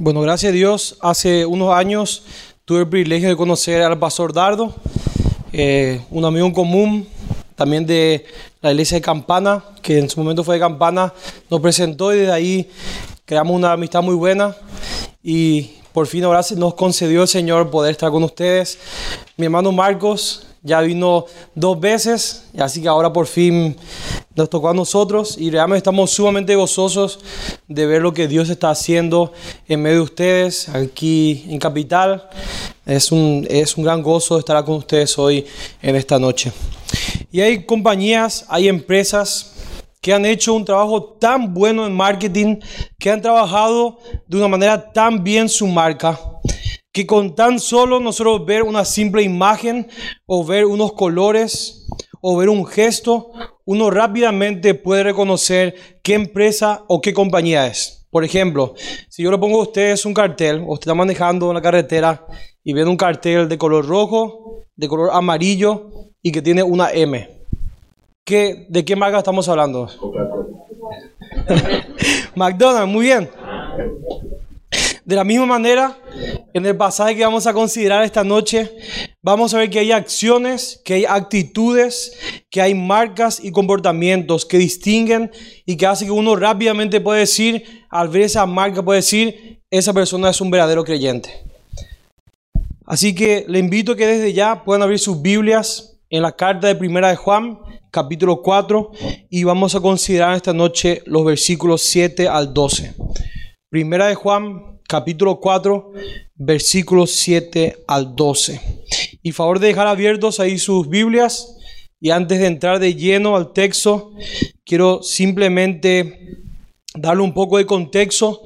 Bueno, gracias a Dios, hace unos años tuve el privilegio de conocer al pastor Dardo, eh, un amigo en común, también de la iglesia de Campana, que en su momento fue de Campana, nos presentó y desde ahí creamos una amistad muy buena y por fin ahora nos concedió el Señor poder estar con ustedes. Mi hermano Marcos ya vino dos veces, así que ahora por fin nos tocó a nosotros y realmente estamos sumamente gozosos de ver lo que Dios está haciendo en medio de ustedes aquí en Capital. Es un, es un gran gozo estar con ustedes hoy en esta noche. Y hay compañías, hay empresas que han hecho un trabajo tan bueno en marketing, que han trabajado de una manera tan bien su marca, que con tan solo nosotros ver una simple imagen o ver unos colores o ver un gesto, uno rápidamente puede reconocer qué empresa o qué compañía es. Por ejemplo, si yo le pongo a ustedes un cartel, o usted está manejando en la carretera y ven un cartel de color rojo, de color amarillo y que tiene una M. ¿Qué, ¿De qué marca estamos hablando? McDonald's, muy bien. De la misma manera, en el pasaje que vamos a considerar esta noche, vamos a ver que hay acciones, que hay actitudes, que hay marcas y comportamientos que distinguen y que hace que uno rápidamente puede decir, al ver esa marca, puede decir, esa persona es un verdadero creyente. Así que le invito a que desde ya puedan abrir sus Biblias en la carta de Primera de Juan, capítulo 4, y vamos a considerar esta noche los versículos 7 al 12. Primera de Juan, capítulo 4, versículos 7 al 12. Y favor de dejar abiertos ahí sus Biblias. Y antes de entrar de lleno al texto, quiero simplemente darle un poco de contexto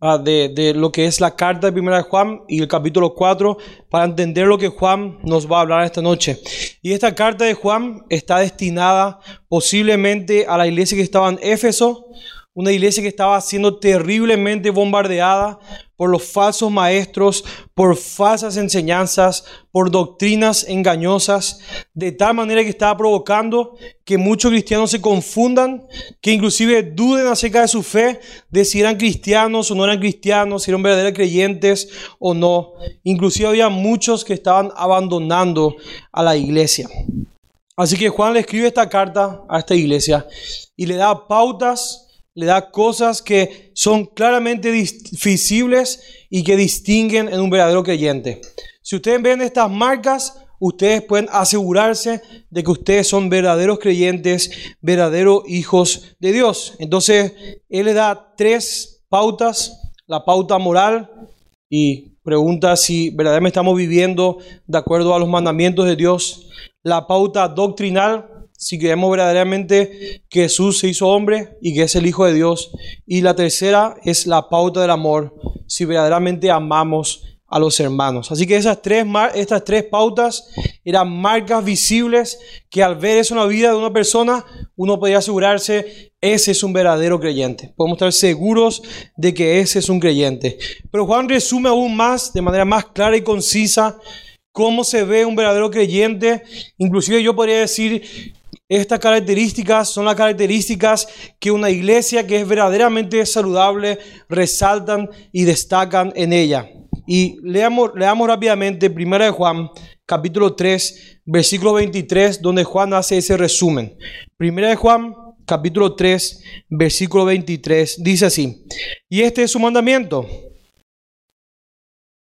ah, de, de, lo que es la carta de Primera de Juan y el capítulo 4 para entender lo que Juan nos va a hablar esta noche. Y esta carta de Juan está destinada posiblemente a la iglesia que estaba en Éfeso, una iglesia que estaba siendo terriblemente bombardeada por los falsos maestros, por falsas enseñanzas, por doctrinas engañosas, de tal manera que estaba provocando que muchos cristianos se confundan, que inclusive duden acerca de su fe, de si eran cristianos o no eran cristianos, si eran verdaderos creyentes o no. Inclusive había muchos que estaban abandonando a la iglesia. Así que Juan le escribe esta carta a esta iglesia y le da pautas le da cosas que son claramente visibles y que distinguen en un verdadero creyente. Si ustedes ven estas marcas, ustedes pueden asegurarse de que ustedes son verdaderos creyentes, verdaderos hijos de Dios. Entonces, Él le da tres pautas, la pauta moral y pregunta si verdaderamente estamos viviendo de acuerdo a los mandamientos de Dios, la pauta doctrinal, si creemos verdaderamente que Jesús se hizo hombre y que es el Hijo de Dios. Y la tercera es la pauta del amor, si verdaderamente amamos a los hermanos. Así que esas tres, estas tres pautas eran marcas visibles que al ver eso en la vida de una persona, uno podía asegurarse, ese es un verdadero creyente. Podemos estar seguros de que ese es un creyente. Pero Juan resume aún más, de manera más clara y concisa, cómo se ve un verdadero creyente. Inclusive yo podría decir estas características son las características que una iglesia que es verdaderamente saludable resaltan y destacan en ella. Y leamos, leamos rápidamente 1 de Juan, capítulo 3, versículo 23, donde Juan hace ese resumen. 1 de Juan, capítulo 3, versículo 23, dice así, y este es su mandamiento.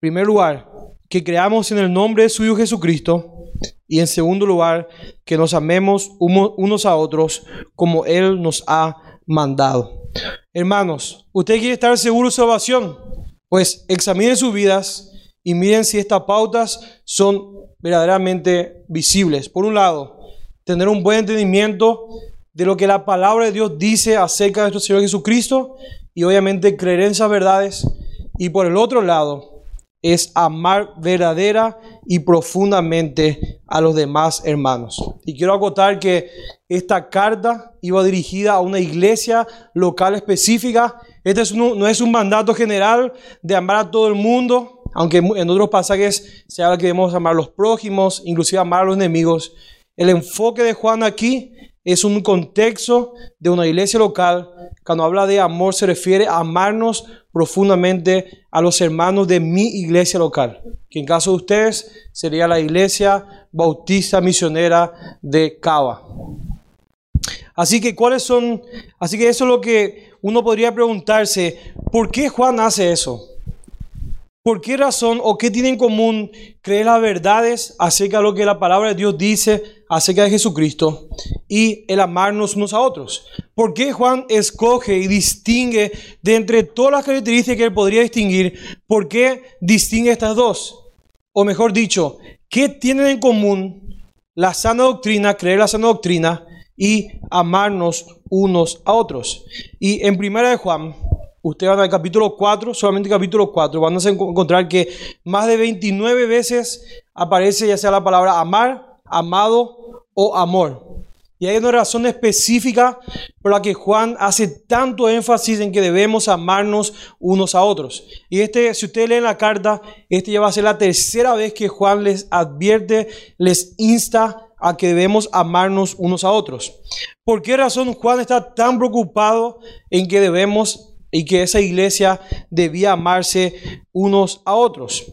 En primer lugar, que creamos en el nombre de su Hijo Jesucristo y en segundo lugar, que nos amemos unos a otros como Él nos ha mandado. Hermanos, ¿usted quiere estar seguro de salvación? Pues examinen sus vidas y miren si estas pautas son verdaderamente visibles. Por un lado, tener un buen entendimiento de lo que la palabra de Dios dice acerca de nuestro Señor Jesucristo y obviamente creer en esas verdades. Y por el otro lado, es amar verdadera y profundamente a los demás hermanos. Y quiero acotar que esta carta iba dirigida a una iglesia local específica. Este no es un mandato general de amar a todo el mundo, aunque en otros pasajes se habla que debemos amar a los prójimos, inclusive amar a los enemigos. El enfoque de Juan aquí es un contexto de una iglesia local. Cuando habla de amor se refiere a amarnos profundamente a los hermanos de mi iglesia local, que en caso de ustedes sería la iglesia bautista misionera de Cava. Así que cuáles son, así que eso es lo que uno podría preguntarse, ¿por qué Juan hace eso? ¿Por qué razón o qué tiene en común creer las verdades acerca de lo que la palabra de Dios dice acerca de Jesucristo y el amarnos unos a otros? ¿Por qué Juan escoge y distingue de entre todas las características que él podría distinguir? ¿Por qué distingue estas dos? O mejor dicho, ¿qué tienen en común la sana doctrina, creer la sana doctrina y amarnos unos a otros? Y en primera de Juan Ustedes van al capítulo 4, solamente capítulo 4, van a encontrar que más de 29 veces aparece ya sea la palabra amar, amado o amor. Y hay una razón específica por la que Juan hace tanto énfasis en que debemos amarnos unos a otros. Y este, si ustedes leen la carta, este ya va a ser la tercera vez que Juan les advierte, les insta a que debemos amarnos unos a otros. ¿Por qué razón Juan está tan preocupado en que debemos y que esa iglesia debía amarse unos a otros.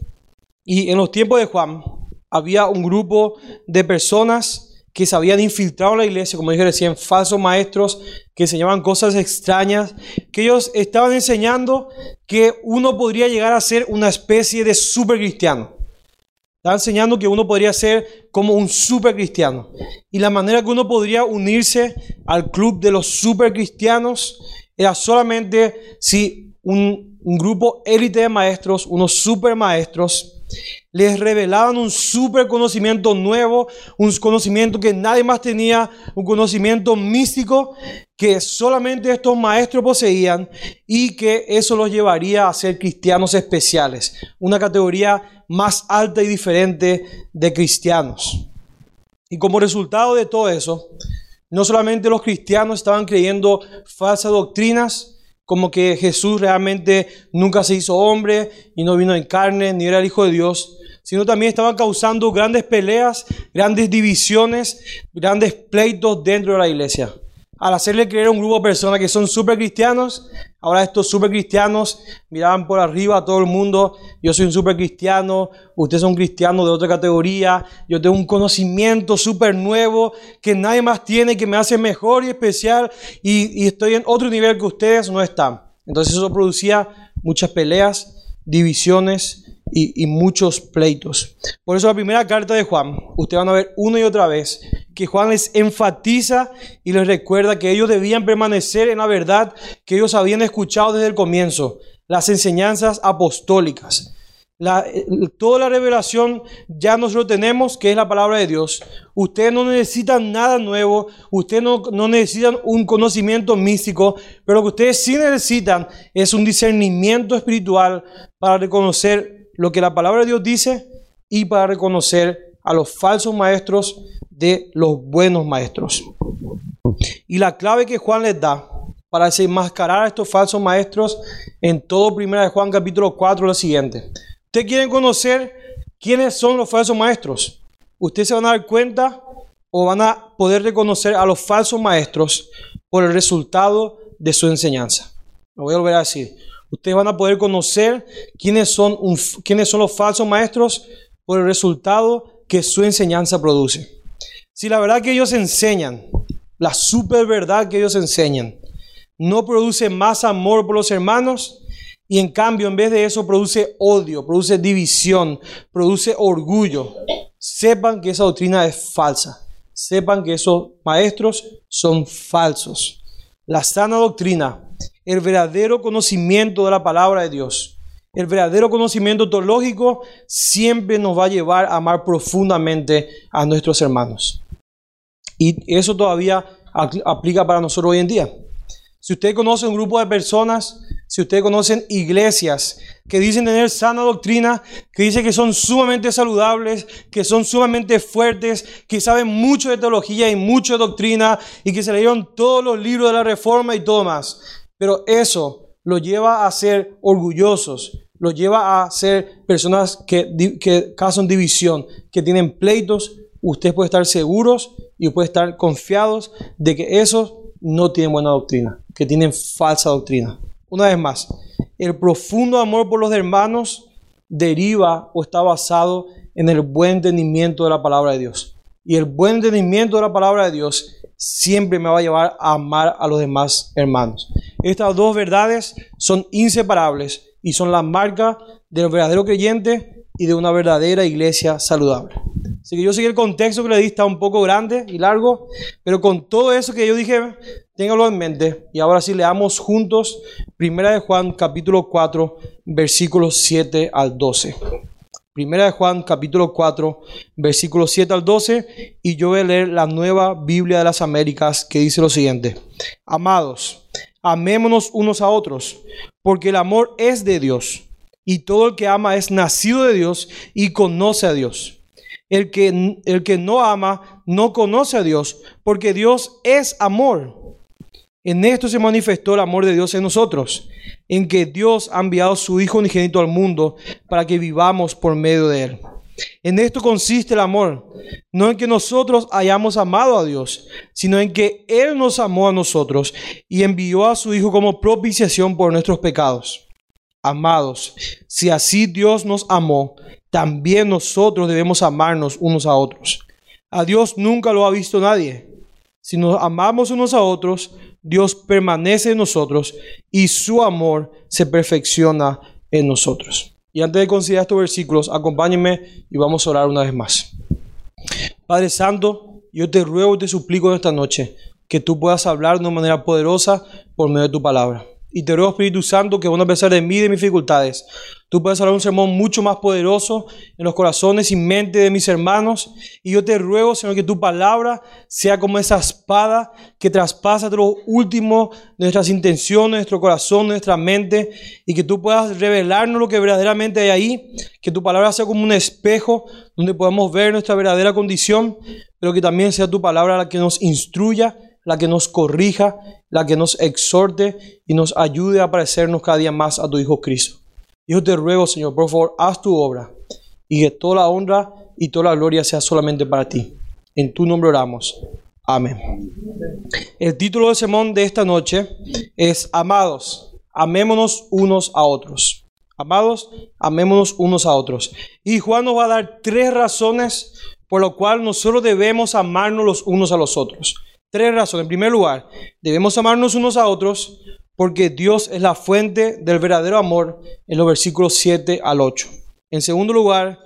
Y en los tiempos de Juan había un grupo de personas que se habían infiltrado en la iglesia, como dije recién, falsos maestros que enseñaban cosas extrañas, que ellos estaban enseñando que uno podría llegar a ser una especie de super cristiano. Estaban enseñando que uno podría ser como un super cristiano. Y la manera que uno podría unirse al club de los super cristianos era solamente si un, grupo élite de maestros, unos super maestros, les revelaban un super conocimiento nuevo, un conocimiento que nadie más tenía, un conocimiento místico que solamente estos maestros poseían y que eso los llevaría a ser cristianos especiales, una categoría más alta y diferente de cristianos. Y como resultado de todo eso, no solamente los cristianos estaban creyendo falsas doctrinas, como que Jesús realmente nunca se hizo hombre y no vino en carne, ni era el Hijo de Dios, sino también estaban causando grandes peleas, grandes divisiones, grandes pleitos dentro de la iglesia al hacerle creer a un grupo de personas que son súper cristianos, ahora estos súper cristianos miraban por arriba a todo el mundo, yo soy un súper cristiano, usted es un cristiano de otra categoría, yo tengo un conocimiento súper nuevo que nadie más tiene, que me hace mejor y especial y, y estoy en otro nivel que ustedes no están. Entonces eso producía muchas peleas, divisiones, y, muchos pleitos. Por eso la primera carta de Juan, ustedes van a ver una y otra vez que Juan les enfatiza y les recuerda que ellos debían permanecer en la verdad que ellos habían escuchado desde el comienzo, las enseñanzas apostólicas. La, toda la revelación ya nosotros tenemos, que es la palabra de Dios. Ustedes no necesitan nada nuevo, ustedes no, no necesitan un conocimiento místico, pero lo que ustedes sí necesitan es un discernimiento espiritual para reconocer lo que la palabra de Dios dice y para reconocer a los falsos maestros de los buenos maestros. Y la clave que Juan les da para desenmascarar a estos falsos maestros en todo Primera Juan capítulo 4 es lo siguiente. Ustedes quieren conocer quiénes son los falsos maestros. Ustedes se van a dar cuenta o van a poder reconocer a los falsos maestros por el resultado de su enseñanza. Lo voy a volver a decir. Ustedes van a poder conocer quiénes son, quiénes son los falsos maestros por el resultado que su enseñanza produce. Si la verdad que ellos enseñan, la super verdad que ellos enseñan, no produce más amor por los hermanos, y en cambio, en vez de eso, produce odio, produce división, produce orgullo. Sepan que esa doctrina es falsa. Sepan que esos maestros son falsos. La sana doctrina el verdadero conocimiento de la palabra de Dios, el verdadero conocimiento teológico siempre nos va a llevar a amar profundamente a nuestros hermanos. Y eso todavía aplica para nosotros hoy en día. Si usted conoce un grupo de personas, si usted conocen iglesias que dicen tener sana doctrina, que dicen que son sumamente saludables, que son sumamente fuertes, que saben mucho de teología y mucho de doctrina y que se leyeron todos los libros de la reforma y todo más. Pero eso lo lleva a ser orgullosos, lo lleva a ser personas que, que causan división, que tienen pleitos ustedes pueden estar seguros y pueden estar confiados de que esos no tienen buena doctrina, que tienen falsa doctrina. Una vez más, el profundo amor por los hermanos deriva o está basado en el buen entendimiento de la palabra de Dios. Y el buen entendimiento de la palabra de Dios siempre me va a llevar a amar a los demás hermanos. Estas dos verdades son inseparables y son la marca del verdadero creyente y de una verdadera iglesia saludable. Así que yo sé que el contexto que le di está un poco grande y largo, pero con todo eso que yo dije, téngalo en mente. Y ahora sí leamos juntos Primera Juan capítulo 4, versículos 7 al 12. Primera de Juan capítulo 4, versículos 7 al 12, y yo voy a leer la nueva Biblia de las Américas que dice lo siguiente. Amados, amémonos unos a otros, porque el amor es de Dios, y todo el que ama es nacido de Dios y conoce a Dios. El que, el que no ama no conoce a Dios, porque Dios es amor. En esto se manifestó el amor de Dios en nosotros, en que Dios ha enviado su Hijo unigénito al mundo para que vivamos por medio de Él. En esto consiste el amor, no en que nosotros hayamos amado a Dios, sino en que Él nos amó a nosotros y envió a su Hijo como propiciación por nuestros pecados. Amados, si así Dios nos amó, también nosotros debemos amarnos unos a otros. A Dios nunca lo ha visto nadie. Si nos amamos unos a otros, Dios permanece en nosotros y su amor se perfecciona en nosotros. Y antes de considerar estos versículos, acompáñenme y vamos a orar una vez más. Padre Santo, yo te ruego y te suplico en esta noche que tú puedas hablar de una manera poderosa por medio de tu palabra. Y te ruego, Espíritu Santo, que a pesar de mí y de mis dificultades, tú puedas hablar un sermón mucho más poderoso en los corazones y mente de mis hermanos. Y yo te ruego, Señor, que tu palabra sea como esa espada que traspasa lo último de nuestras intenciones, nuestro corazón, nuestra mente, y que tú puedas revelarnos lo que verdaderamente hay ahí. Que tu palabra sea como un espejo donde podamos ver nuestra verdadera condición, pero que también sea tu palabra la que nos instruya la que nos corrija, la que nos exhorte y nos ayude a parecernos cada día más a tu Hijo Cristo. Yo te ruego, Señor, por favor, haz tu obra y que toda la honra y toda la gloria sea solamente para ti. En tu nombre oramos. Amén. El título del sermón de esta noche es Amados, amémonos unos a otros. Amados, amémonos unos a otros. Y Juan nos va a dar tres razones por lo cual nosotros debemos amarnos los unos a los otros. Tres razones. En primer lugar, debemos amarnos unos a otros porque Dios es la fuente del verdadero amor en los versículos 7 al 8. En segundo lugar,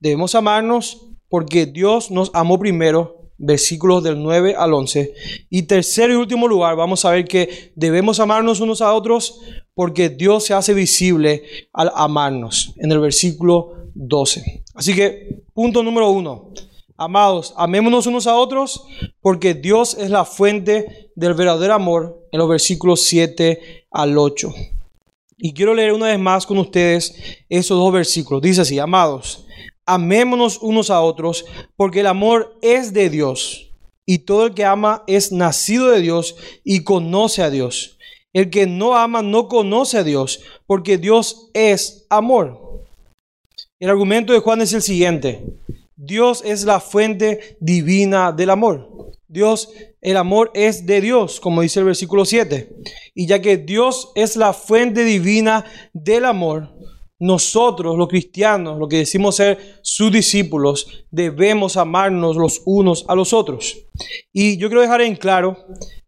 debemos amarnos porque Dios nos amó primero, versículos del 9 al 11. Y tercer y último lugar, vamos a ver que debemos amarnos unos a otros porque Dios se hace visible al amarnos, en el versículo 12. Así que, punto número uno, Amados, amémonos unos a otros porque Dios es la fuente del verdadero amor en los versículos 7 al 8. Y quiero leer una vez más con ustedes esos dos versículos. Dice así, amados, amémonos unos a otros porque el amor es de Dios y todo el que ama es nacido de Dios y conoce a Dios. El que no ama no conoce a Dios porque Dios es amor. El argumento de Juan es el siguiente. Dios es la fuente divina del amor. Dios, el amor es de Dios, como dice el versículo 7. Y ya que Dios es la fuente divina del amor, nosotros, los cristianos, lo que decimos ser sus discípulos, debemos amarnos los unos a los otros. Y yo quiero dejar en claro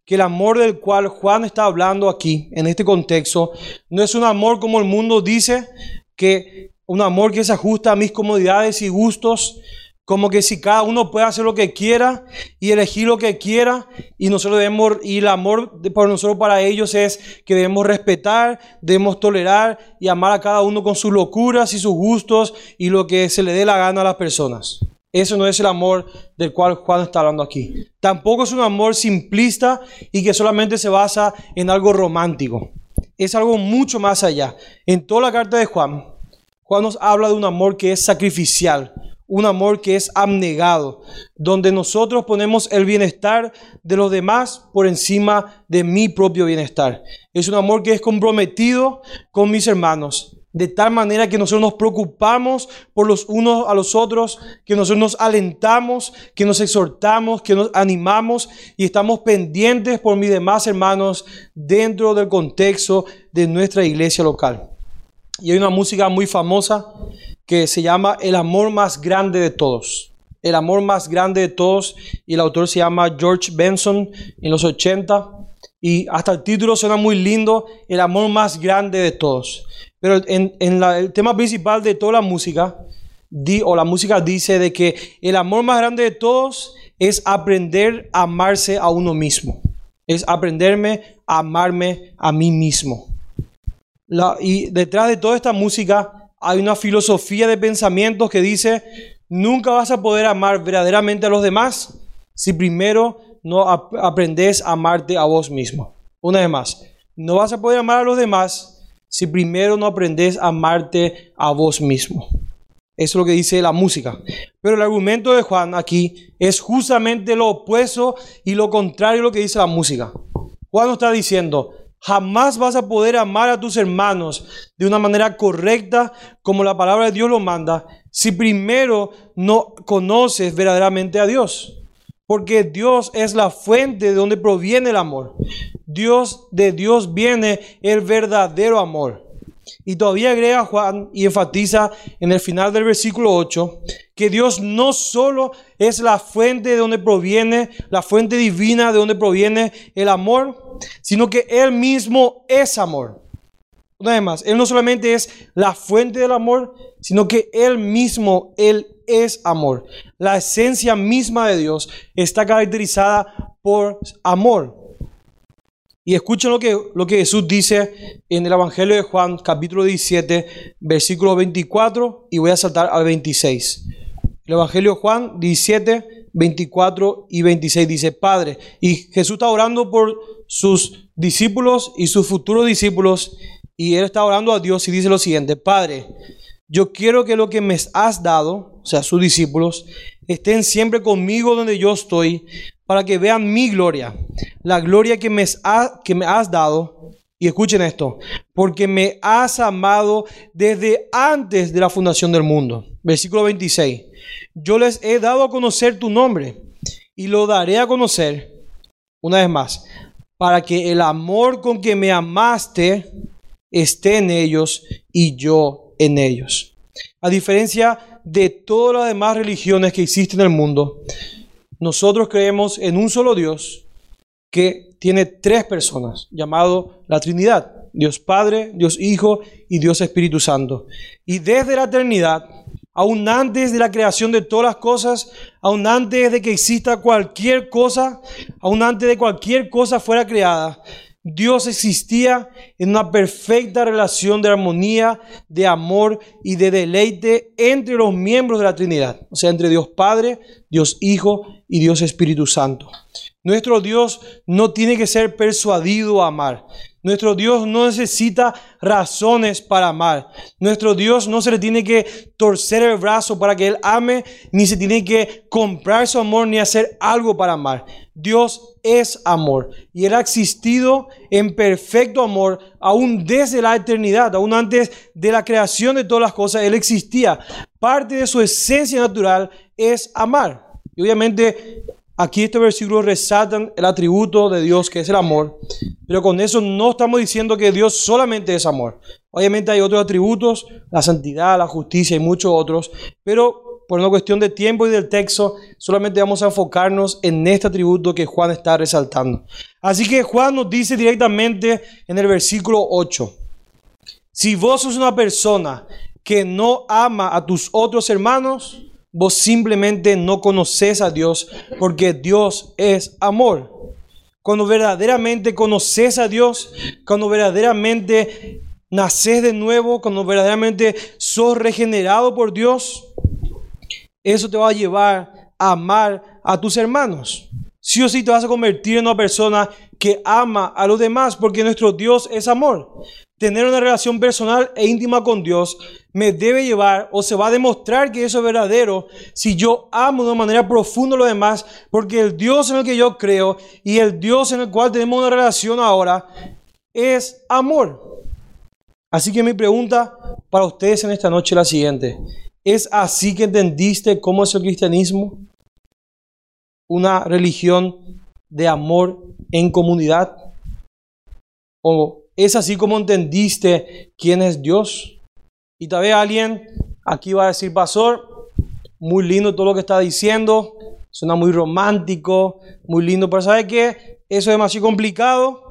que el amor del cual Juan está hablando aquí, en este contexto, no es un amor como el mundo dice, que un amor que se ajusta a mis comodidades y gustos, como que si cada uno puede hacer lo que quiera y elegir lo que quiera y nosotros debemos y el amor por nosotros para ellos es que debemos respetar, debemos tolerar y amar a cada uno con sus locuras y sus gustos y lo que se le dé la gana a las personas. Eso no es el amor del cual Juan está hablando aquí. Tampoco es un amor simplista y que solamente se basa en algo romántico. Es algo mucho más allá. En toda la carta de Juan, Juan nos habla de un amor que es sacrificial, un amor que es abnegado, donde nosotros ponemos el bienestar de los demás por encima de mi propio bienestar. Es un amor que es comprometido con mis hermanos. de tal manera que nosotros nos preocupamos por los unos a los otros, que nosotros nos alentamos, que nos exhortamos, que nos animamos y estamos pendientes por mis demás hermanos dentro del contexto de nuestra iglesia local. Y hay una música muy famosa que se llama El amor más grande de todos. El amor más grande de todos y el autor se llama George Benson en los 80 y hasta el título suena muy lindo, El amor más grande de todos. Pero en, el tema principal de toda la música, o la música dice de que el amor más grande de todos es aprender a amarse a uno mismo. Es aprenderme a amarme a mí mismo. Y detrás de toda esta música hay una filosofía de pensamientos que dice, nunca vas a poder amar verdaderamente a los demás si primero no aprendes a amarte a vos mismo. Una vez más, no vas a poder amar a los demás si primero no aprendes a amarte a vos mismo. Eso es lo que dice la música. Pero el argumento de Juan aquí es justamente lo opuesto y lo contrario a lo que dice la música. Juan está diciendo, jamás vas a poder amar a tus hermanos de una manera correcta como la palabra de Dios lo manda si primero no conoces verdaderamente a Dios. Porque Dios es la fuente de donde proviene el amor. Dios, de Dios viene el verdadero amor. Y todavía agrega Juan y enfatiza en el final del versículo 8 que Dios no solo es la fuente de donde proviene, la fuente divina de donde proviene el amor, sino que Él mismo es amor. Una vez más, Él no solamente es la fuente del amor, sino que Él mismo, Él es amor. La esencia misma de Dios está caracterizada por amor. Y escuchen lo que, lo que Jesús dice en el Evangelio de Juan, capítulo 17, versículo 24, y voy a saltar al 26. El Evangelio de Juan 17, 24 y 26 dice, Padre, y Jesús está orando por sus discípulos y sus futuros discípulos, y él está orando a Dios y dice lo siguiente, Padre, yo quiero que lo que me has dado, o sea, sus discípulos, estén siempre conmigo donde yo estoy, para que vean mi gloria, la gloria que me, que me has dado. Y escuchen esto, porque me has amado desde antes de la fundación del mundo. Versículo 26. Yo les he dado a conocer tu nombre y lo daré a conocer una vez más, para que el amor con que me amaste esté en ellos y yo en ellos. A diferencia de todas las demás religiones que existen en el mundo, nosotros creemos en un solo Dios que tiene tres personas, llamado la Trinidad, Dios Padre, Dios Hijo y Dios Espíritu Santo. Y desde la eternidad, aún antes de la creación de todas las cosas, aún antes de que exista cualquier cosa, aún antes de cualquier cosa fuera creada, Dios existía en una perfecta relación de armonía, de amor y de deleite entre los miembros de la Trinidad, o sea, entre Dios Padre, Dios Hijo y Dios Espíritu Santo. Nuestro Dios no tiene que ser persuadido a amar. Nuestro Dios no necesita razones para amar. Nuestro Dios no se le tiene que torcer el brazo para que Él ame, ni se tiene que comprar su amor, ni hacer algo para amar. Dios es amor y Él ha existido en perfecto amor aún desde la eternidad, aún antes de la creación de todas las cosas, Él existía. Parte de su esencia natural es amar. Y obviamente Aquí este versículo resaltan el atributo de Dios que es el amor, pero con eso no estamos diciendo que Dios solamente es amor. Obviamente hay otros atributos, la santidad, la justicia y muchos otros, pero por una cuestión de tiempo y del texto, solamente vamos a enfocarnos en este atributo que Juan está resaltando. Así que Juan nos dice directamente en el versículo 8, si vos sos una persona que no ama a tus otros hermanos, Vos simplemente no conoces a Dios porque Dios es amor. Cuando verdaderamente conoces a Dios, cuando verdaderamente naces de nuevo, cuando verdaderamente sos regenerado por Dios, eso te va a llevar a amar a tus hermanos. Sí o sí te vas a convertir en una persona que ama a los demás porque nuestro Dios es amor. Tener una relación personal e íntima con Dios me debe llevar o se va a demostrar que eso es verdadero si yo amo de una manera profunda a los demás, porque el Dios en el que yo creo y el Dios en el cual tenemos una relación ahora es amor. Así que mi pregunta para ustedes en esta noche es la siguiente. ¿Es así que entendiste cómo es el cristianismo? Una religión de amor en comunidad. ¿O es así como entendiste quién es Dios? Y tal vez alguien aquí va a decir, pastor, muy lindo todo lo que está diciendo, suena muy romántico, muy lindo, pero ¿sabe qué? Eso es demasiado complicado.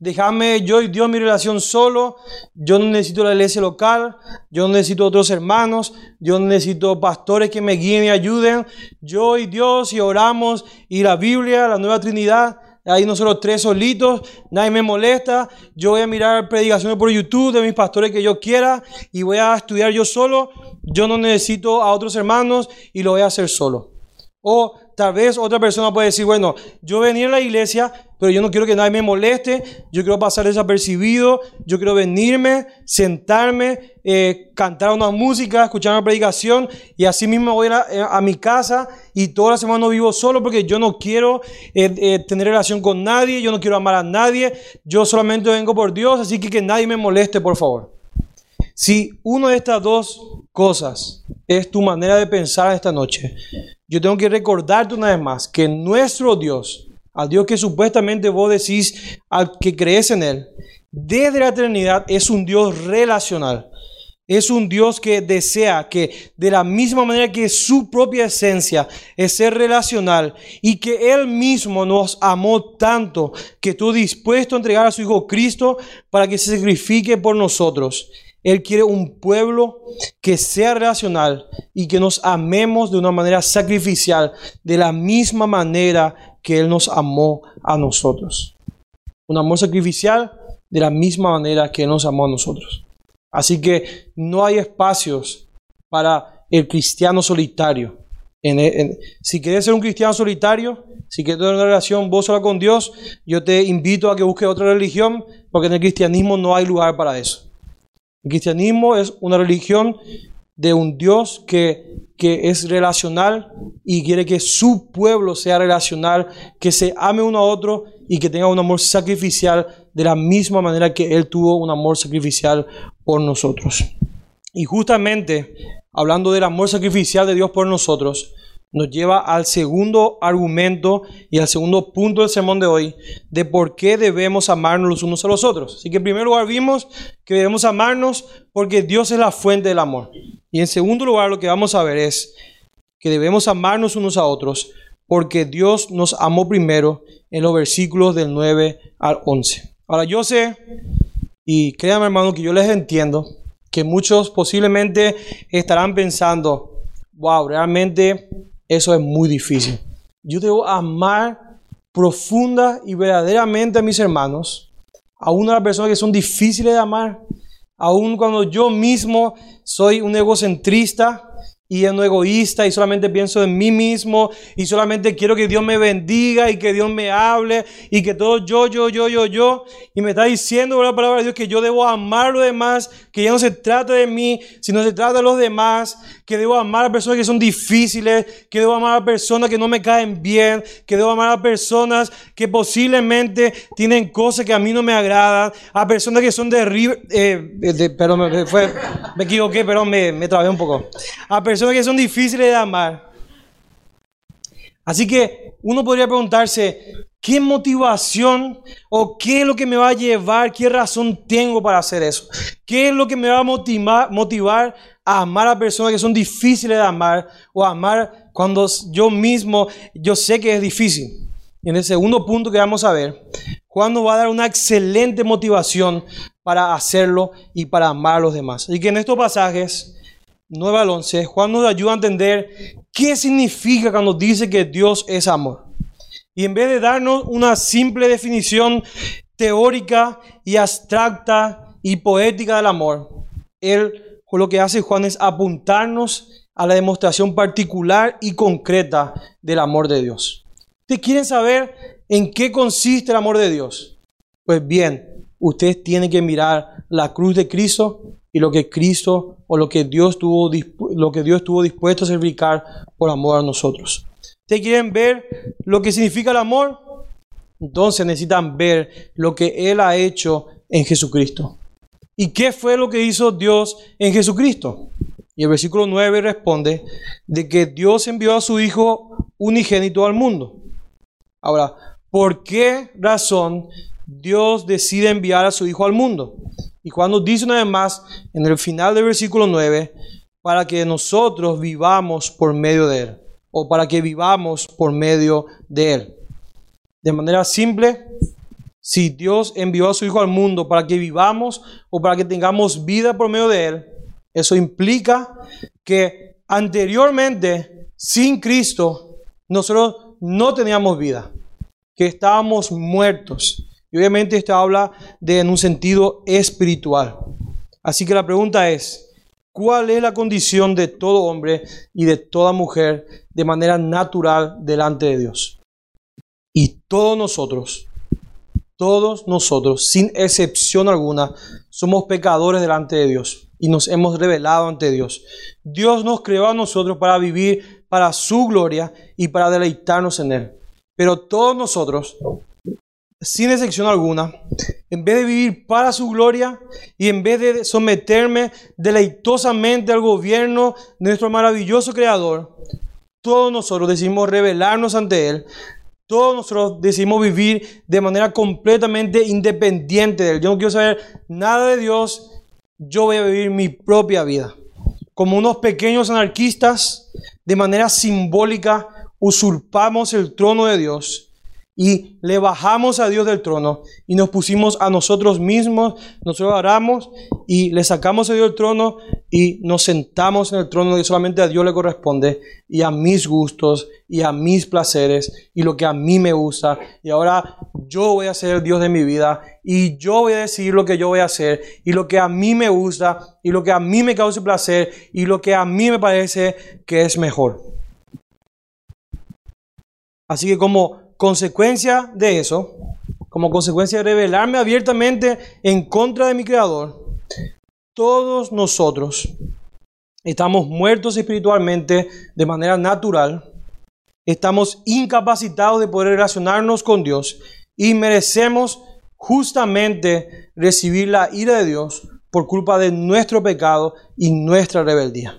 Déjame yo y Dios mi relación solo. Yo no necesito la iglesia local. Yo no necesito otros hermanos. Yo no necesito pastores que me guíen y ayuden. Yo y Dios y oramos y la Biblia, la nueva Trinidad. Ahí nosotros tres solitos, nadie me molesta. Yo voy a mirar predicaciones por YouTube de mis pastores que yo quiera y voy a estudiar yo solo. Yo no necesito a otros hermanos y lo voy a hacer solo. O tal vez otra persona puede decir, bueno, yo venía a la iglesia, pero yo no quiero que nadie me moleste, yo quiero pasar desapercibido, yo quiero venirme, sentarme, eh, cantar una música, escuchar una predicación. Y así mismo voy a, eh, mi casa y toda la semana vivo solo porque yo no quiero eh, tener relación con nadie, yo no quiero amar a nadie, yo solamente vengo por Dios, así que que nadie me moleste, por favor. Si una de estas dos cosas es tu manera de pensar esta noche, yo tengo que recordarte una vez más que nuestro Dios, al Dios que supuestamente vos decís al que crees en Él, desde la eternidad es un Dios relacional. Es un Dios que desea que de la misma manera que su propia esencia es ser relacional y que Él mismo nos amó tanto que estuvo dispuesto a entregar a su Hijo Cristo para que se sacrifique por nosotros. Él quiere un pueblo que sea relacional y que nos amemos de una manera sacrificial, de la misma manera que Él nos amó a nosotros. Un amor sacrificial de la misma manera que Él nos amó a nosotros. Así que no hay espacios para el cristiano solitario. si quieres ser un cristiano solitario, si quieres tener una relación vos sola con Dios, yo te invito a que busques otra religión, porque en el cristianismo no hay lugar para eso. El cristianismo es una religión de un Dios que, que es relacional y quiere que su pueblo sea relacional, que se ame uno a otro y que tenga un amor sacrificial de la misma manera que Él tuvo un amor sacrificial por nosotros. Y justamente hablando del amor sacrificial de Dios por nosotros, nos lleva al segundo argumento y al segundo punto del sermón de hoy de por qué debemos amarnos los unos a los otros. Así que en primer lugar vimos que debemos amarnos porque Dios es la fuente del amor. Y en segundo lugar lo que vamos a ver es que debemos amarnos unos a otros porque Dios nos amó primero en los versículos del 9 al 11. Ahora yo sé, y créanme hermano que yo les entiendo, que muchos posiblemente estarán pensando, wow, realmente eso es muy difícil. Yo debo amar profunda y verdaderamente a mis hermanos, aún a las personas que son difíciles de amar, aún cuando yo mismo soy un egocentrista y en egoísta y solamente pienso en mí mismo y solamente quiero que Dios me bendiga y que Dios me hable y que todo yo, yo, yo, yo, yo. Y me está diciendo la palabra de Dios que yo debo amar a los demás, que ya no se trata de mí, sino se trata de los demás, que debo amar a personas que son difíciles, que debo amar a personas que no me caen bien, que debo amar a personas que posiblemente tienen cosas que a mí no me agradan, a personas que son de, eh, perdón, me, fue, me equivoqué, pero me, me trabé un poco. A personas que son difíciles de amar. Así que uno podría preguntarse, ¿qué motivación o qué es lo que me va a llevar, qué razón tengo para hacer eso? ¿Qué es lo que me va a motivar, motivar a amar a personas que son difíciles de amar o amar cuando yo mismo, yo sé que es difícil? Y en el segundo punto que vamos a ver, Juan nos va a dar una excelente motivación para hacerlo y para amar a los demás. Así que en estos pasajes 9 al 11, Juan nos ayuda a entender qué significa cuando dice que Dios es amor. Y en vez de darnos una simple definición teórica y abstracta y poética del amor, él lo que hace Juan es apuntarnos a la demostración particular y concreta del amor de Dios. ¿Ustedes quieren saber en qué consiste el amor de Dios? Pues bien, ustedes tienen que mirar la cruz de Cristo y lo que Cristo o lo que Dios tuvo, lo que Dios estuvo dispuesto a sacrificar por amor a nosotros. ¿Ustedes quieren ver lo que significa el amor? Entonces necesitan ver lo que Él ha hecho en Jesucristo. ¿Y qué fue lo que hizo Dios en Jesucristo? Y el versículo 9 responde de que Dios envió a su Hijo unigénito al mundo. Ahora, ¿por qué razón Dios decide enviar a su Hijo al mundo? Y cuando dice una vez más en el final del versículo 9, para que nosotros vivamos por medio de Él, o para que vivamos por medio de Él. De manera simple, si Dios envió a su Hijo al mundo para que vivamos o para que tengamos vida por medio de Él, eso implica que anteriormente, sin Cristo, nosotros no teníamos vida, que estábamos muertos. Y obviamente esto habla de en un sentido espiritual. Así que la pregunta es, ¿cuál es la condición de todo hombre y de toda mujer de manera natural delante de Dios? Y todos nosotros, todos nosotros, sin excepción alguna, somos pecadores delante de Dios y nos hemos revelado ante Dios. Dios nos creó a nosotros para vivir para su gloria y para deleitarnos en Él. Pero todos nosotros, sin excepción alguna, en vez de vivir para su gloria y en vez de someterme deleitosamente al gobierno de nuestro maravilloso Creador, todos nosotros decidimos revelarnos ante Él. Todos nosotros decidimos vivir de manera completamente independiente de Él. Yo no quiero saber nada de Dios yo voy a vivir mi propia vida. Como unos pequeños anarquistas, de manera simbólica, usurpamos el trono de Dios y le bajamos a Dios del trono y nos pusimos a nosotros mismos, nosotros oramos y le sacamos a Dios del trono y nos sentamos en el trono que solamente a Dios le corresponde y a mis gustos y a mis placeres y lo que a mí me gusta. Y ahora yo voy a ser el Dios de mi vida y yo voy a decidir lo que yo voy a hacer y lo que a mí me gusta y lo que a mí me causa placer y lo que a mí me parece que es mejor. Así que como consecuencia de eso, como consecuencia de rebelarme abiertamente en contra de mi Creador, todos nosotros estamos muertos espiritualmente de manera natural, estamos incapacitados de poder relacionarnos con Dios y merecemos justamente recibir la ira de Dios por culpa de nuestro pecado y nuestra rebeldía.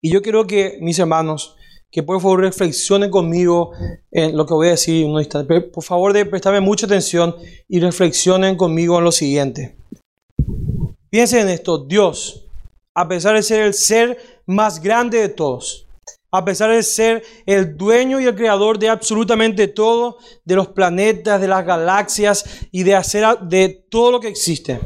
Y yo quiero que mis hermanos que por favor reflexionen conmigo en lo que voy a decir en un instante. Por favor, de prestarme mucha atención y reflexionen conmigo en lo siguiente. Piensen en esto, Dios, a pesar de ser el ser más grande de todos, a pesar de ser el dueño y el creador de absolutamente todo, de los planetas, de las galaxias y de hacer de todo lo que existe.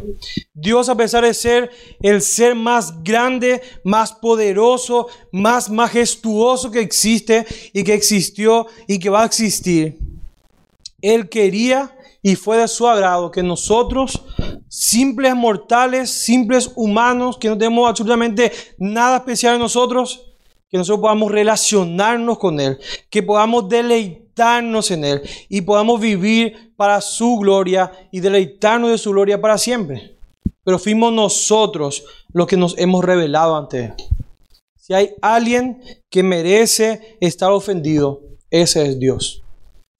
Dios, a pesar de ser el ser más grande, más poderoso, más majestuoso que existe y que existió y que va a existir, Él quería y fue de su agrado que nosotros, simples mortales, simples humanos, que no tenemos absolutamente nada especial en nosotros, que nosotros podamos relacionarnos con Él, que podamos deleitarnos en Él y podamos vivir para su gloria y deleitarnos de su gloria para siempre. Pero fuimos nosotros los que nos hemos revelado ante Él. Si hay alguien que merece estar ofendido, ese es Dios.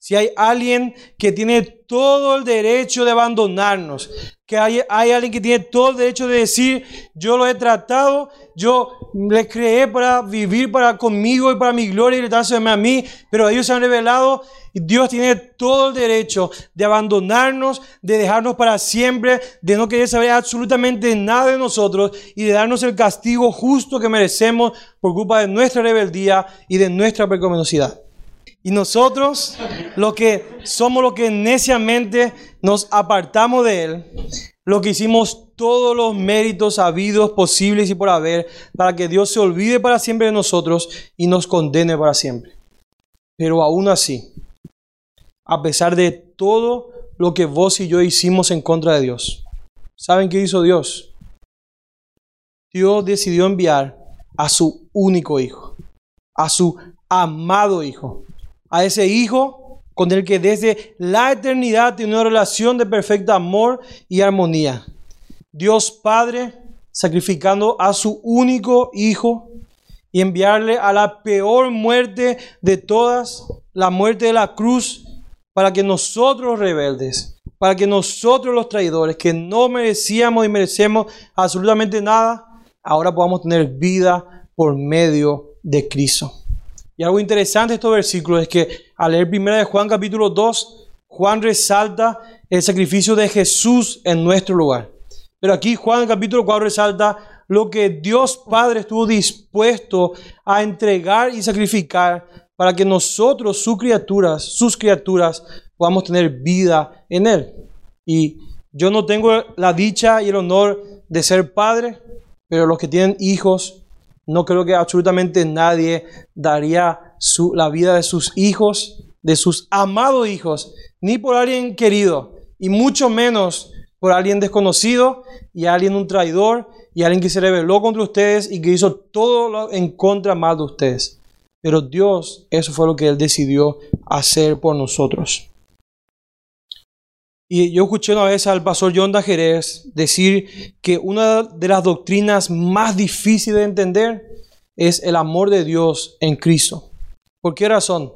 Si hay alguien que tiene todo el derecho de abandonarnos, que hay, alguien que tiene todo el derecho de decir, yo lo he tratado, yo le creé para vivir para conmigo y para mi gloria y dárseme a mí, pero ellos se han revelado y Dios tiene todo el derecho de abandonarnos, de dejarnos para siempre, de no querer saber absolutamente nada de nosotros y de darnos el castigo justo que merecemos por culpa de nuestra rebeldía y de nuestra pecaminosidad. Y nosotros, lo que somos lo que neciamente nos apartamos de Él, lo que hicimos todos los méritos habidos, posibles y por haber, para que Dios se olvide para siempre de nosotros y nos condene para siempre. Pero aún así, a pesar de todo lo que vos y yo hicimos en contra de Dios, ¿saben qué hizo Dios? Dios decidió enviar a su único hijo, a su amado hijo, a ese Hijo con el que desde la eternidad tiene una relación de perfecto amor y armonía. Dios Padre sacrificando a su único Hijo y enviarle a la peor muerte de todas, la muerte de la cruz, para que nosotros rebeldes, para que nosotros los traidores, que no merecíamos y merecemos absolutamente nada, ahora podamos tener vida por medio de Cristo. Y algo interesante de estos versículos es que al leer primera de Juan capítulo 2, Juan resalta el sacrificio de Jesús en nuestro lugar. Pero aquí Juan capítulo 4 resalta lo que Dios Padre estuvo dispuesto a entregar y sacrificar para que nosotros, sus criaturas, sus criaturas, podamos tener vida en Él. Y yo no tengo la dicha y el honor de ser padre, pero los que tienen hijos, no creo que absolutamente nadie daría su, la vida de sus hijos, de sus amados hijos, ni por alguien querido, y mucho menos por alguien desconocido y alguien un traidor y alguien que se rebeló contra ustedes y que hizo todo en contra más de ustedes. Pero Dios, eso fue lo que Él decidió hacer por nosotros. Y yo escuché una vez al pastor John Jerez decir que una de las doctrinas más difíciles de entender es el amor de Dios en Cristo. ¿Por qué razón?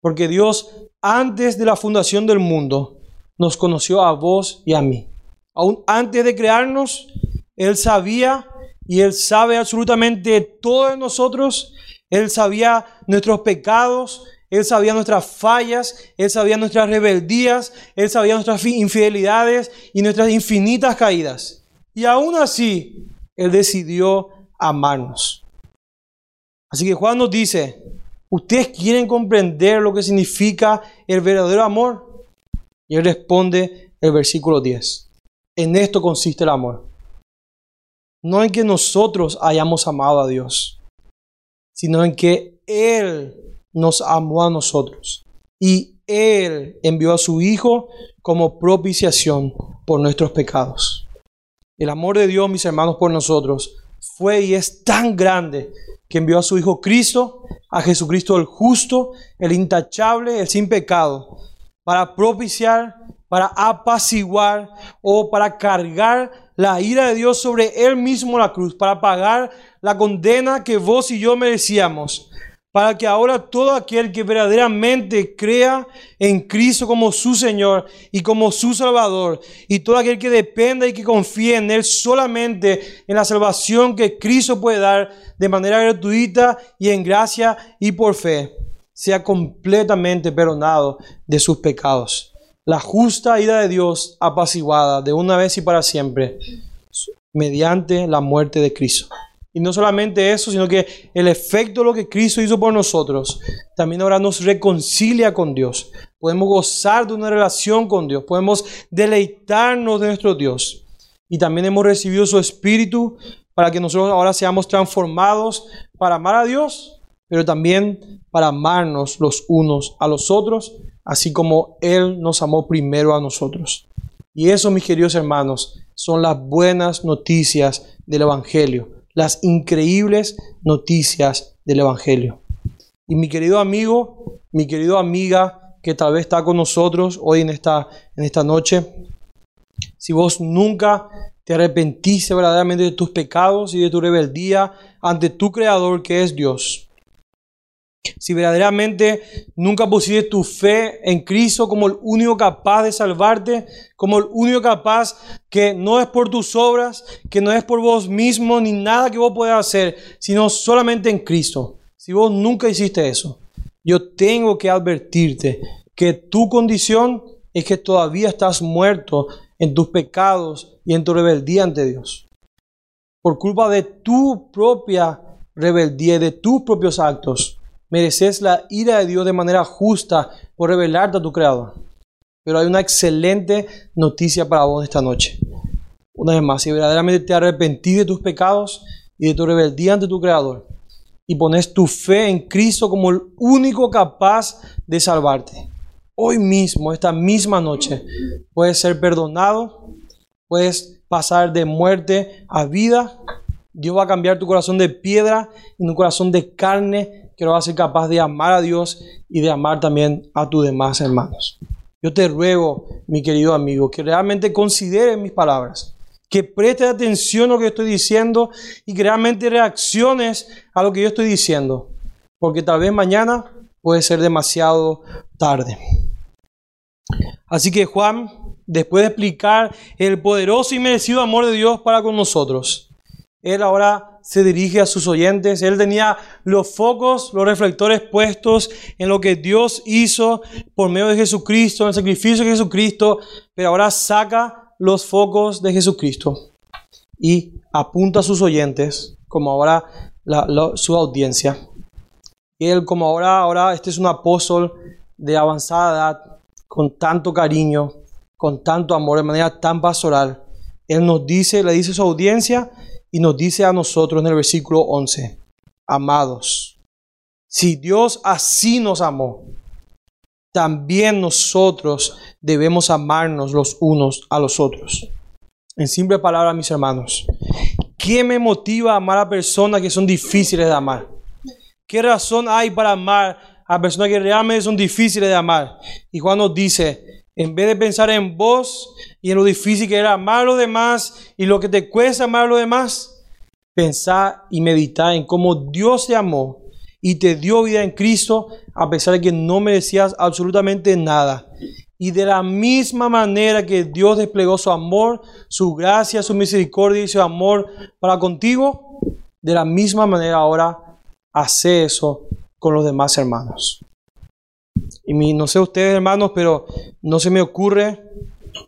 Porque Dios, antes de la fundación del mundo, nos conoció a vos y a mí. Aún antes de crearnos, Él sabía y Él sabe absolutamente todo de nosotros. Él sabía nuestros pecados, él sabía nuestras fallas, Él sabía nuestras rebeldías, Él sabía nuestras infidelidades y nuestras infinitas caídas. Y aún así, Él decidió amarnos. Así que Juan nos dice, ¿ustedes quieren comprender lo que significa el verdadero amor? Y Él responde el versículo 10. En esto consiste el amor. No en que nosotros hayamos amado a Dios, sino en que Él nos amó a nosotros y Él envió a su Hijo como propiciación por nuestros pecados. El amor de Dios, mis hermanos, por nosotros fue y es tan grande que envió a su Hijo Cristo, a Jesucristo el justo, el intachable, el sin pecado, para propiciar, para apaciguar o para cargar la ira de Dios sobre Él mismo la cruz, para pagar la condena que vos y yo merecíamos para que ahora todo aquel que verdaderamente crea en Cristo como su Señor y como su Salvador, y todo aquel que dependa y que confíe en Él solamente en la salvación que Cristo puede dar de manera gratuita y en gracia y por fe, sea completamente perdonado de sus pecados. La justa ira de Dios apaciguada de una vez y para siempre mediante la muerte de Cristo. Y no solamente eso, sino que el efecto de lo que Cristo hizo por nosotros también ahora nos reconcilia con Dios. Podemos gozar de una relación con Dios, podemos deleitarnos de nuestro Dios. Y también hemos recibido su Espíritu para que nosotros ahora seamos transformados para amar a Dios, pero también para amarnos los unos a los otros, así como Él nos amó primero a nosotros. Y eso, mis queridos hermanos, son las buenas noticias del Evangelio las increíbles noticias del Evangelio. Y mi querido amigo, mi querido amiga que tal vez está con nosotros hoy en esta, en esta noche, si vos nunca te arrepentiste verdaderamente de tus pecados y de tu rebeldía ante tu Creador que es Dios, si verdaderamente nunca pusiste tu fe en Cristo como el único capaz de salvarte, como el único capaz que no es por tus obras, que no es por vos mismo, ni nada que vos puedas hacer, sino solamente en Cristo. Si vos nunca hiciste eso, yo tengo que advertirte que tu condición es que todavía estás muerto en tus pecados y en tu rebeldía ante Dios. Por culpa de tu propia rebeldía y de tus propios actos mereces la ira de Dios de manera justa por revelarte a tu Creador. Pero hay una excelente noticia para vos esta noche. Una vez más, si verdaderamente te arrepentís de tus pecados y de tu rebeldía ante tu Creador y pones tu fe en Cristo como el único capaz de salvarte, hoy mismo, esta misma noche, puedes ser perdonado, puedes pasar de muerte a vida. Dios va a cambiar tu corazón de piedra en un corazón de carne que a ser capaz de amar a Dios y de amar también a tus demás hermanos. Yo te ruego, mi querido amigo, que realmente consideres mis palabras, que prestes atención a lo que estoy diciendo y que realmente reacciones a lo que yo estoy diciendo, porque tal vez mañana puede ser demasiado tarde. Así que Juan, después de explicar el poderoso y merecido amor de Dios para con nosotros, él ahora se dirige a sus oyentes. Él tenía los focos, los reflectores puestos en lo que Dios hizo por medio de Jesucristo, en el sacrificio de Jesucristo, pero ahora saca los focos de Jesucristo y apunta a sus oyentes, como ahora su audiencia. Él, como ahora, ahora este es un apóstol de avanzada edad, con tanto cariño, con tanto amor, de manera tan pastoral. Él nos dice, le dice a su audiencia y nos dice a nosotros en el versículo 11, amados, si Dios así nos amó, también nosotros debemos amarnos los unos a los otros. En simple palabra, mis hermanos, ¿qué me motiva a amar a personas que son difíciles de amar? ¿Qué razón hay para amar a personas que realmente son difíciles de amar? Y Juan nos dice, en vez de pensar en vos y en lo difícil que era amar a los demás y lo que te cuesta amar a los demás, pensar y meditar en cómo Dios te amó y te dio vida en Cristo a pesar de que no merecías absolutamente nada. Y de la misma manera que Dios desplegó su amor, su gracia, su misericordia y su amor para contigo, de la misma manera ahora hace eso con los demás hermanos. Y no sé ustedes, hermanos, pero no se me ocurre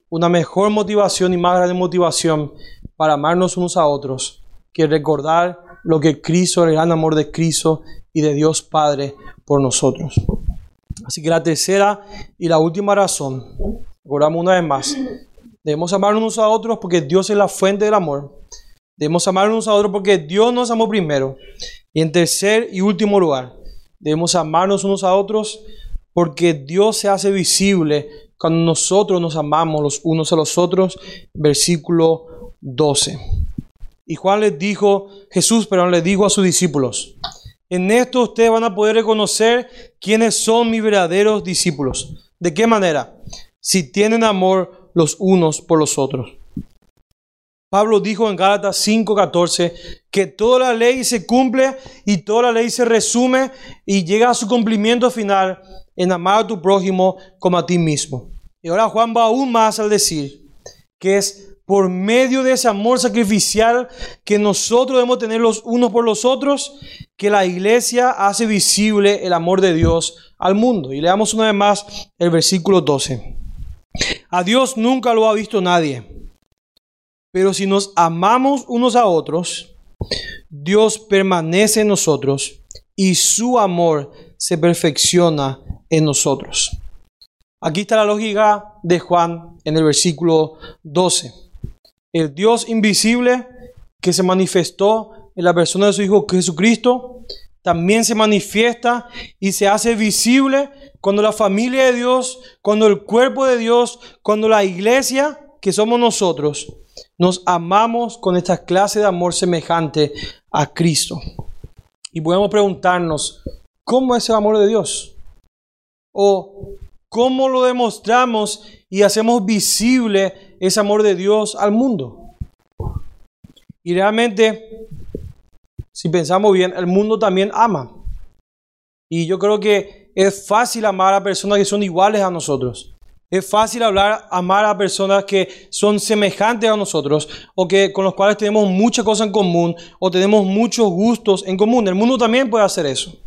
una mejor motivación y más grande motivación para amarnos unos a otros que recordar lo que Cristo, el gran amor de Cristo y de Dios Padre por nosotros. Así que la tercera y la última razón, recordamos una vez más, debemos amarnos unos a otros porque Dios es la fuente del amor. Debemos amarnos unos a otros porque Dios nos amó primero. Y en tercer y último lugar, debemos amarnos unos a otros porque Dios se hace visible cuando nosotros nos amamos los unos a los otros. Versículo 12. Y Juan les dijo, Jesús, pero les dijo a sus discípulos, en esto ustedes van a poder reconocer quiénes son mis verdaderos discípulos. ¿De qué manera? Si tienen amor los unos por los otros. Pablo dijo en Gálatas 5:14 que toda la ley se cumple y toda la ley se resume y llega a su cumplimiento final en amar a tu prójimo como a ti mismo. Y ahora Juan va aún más al decir que es por medio de ese amor sacrificial que nosotros debemos tener los unos por los otros, que la iglesia hace visible el amor de Dios al mundo. Y leamos una vez más el versículo 12. A Dios nunca lo ha visto nadie. Pero si nos amamos unos a otros, Dios permanece en nosotros y su amor se perfecciona en nosotros. Aquí está la lógica de Juan en el versículo 12. El Dios invisible que se manifestó en la persona de su Hijo Jesucristo, también se manifiesta y se hace visible cuando la familia de Dios, cuando el cuerpo de Dios, cuando la iglesia, que somos nosotros, nos amamos con esta clase de amor semejante a Cristo. Y podemos preguntarnos, ¿cómo es el amor de Dios? ¿O cómo lo demostramos y hacemos visible ese amor de Dios al mundo? Y realmente, si pensamos bien, el mundo también ama. Y yo creo que es fácil amar a personas que son iguales a nosotros. Es fácil hablar, amar a personas que son semejantes a nosotros o que con los cuales tenemos muchas cosas en común o tenemos muchos gustos en común. El mundo también puede hacer eso.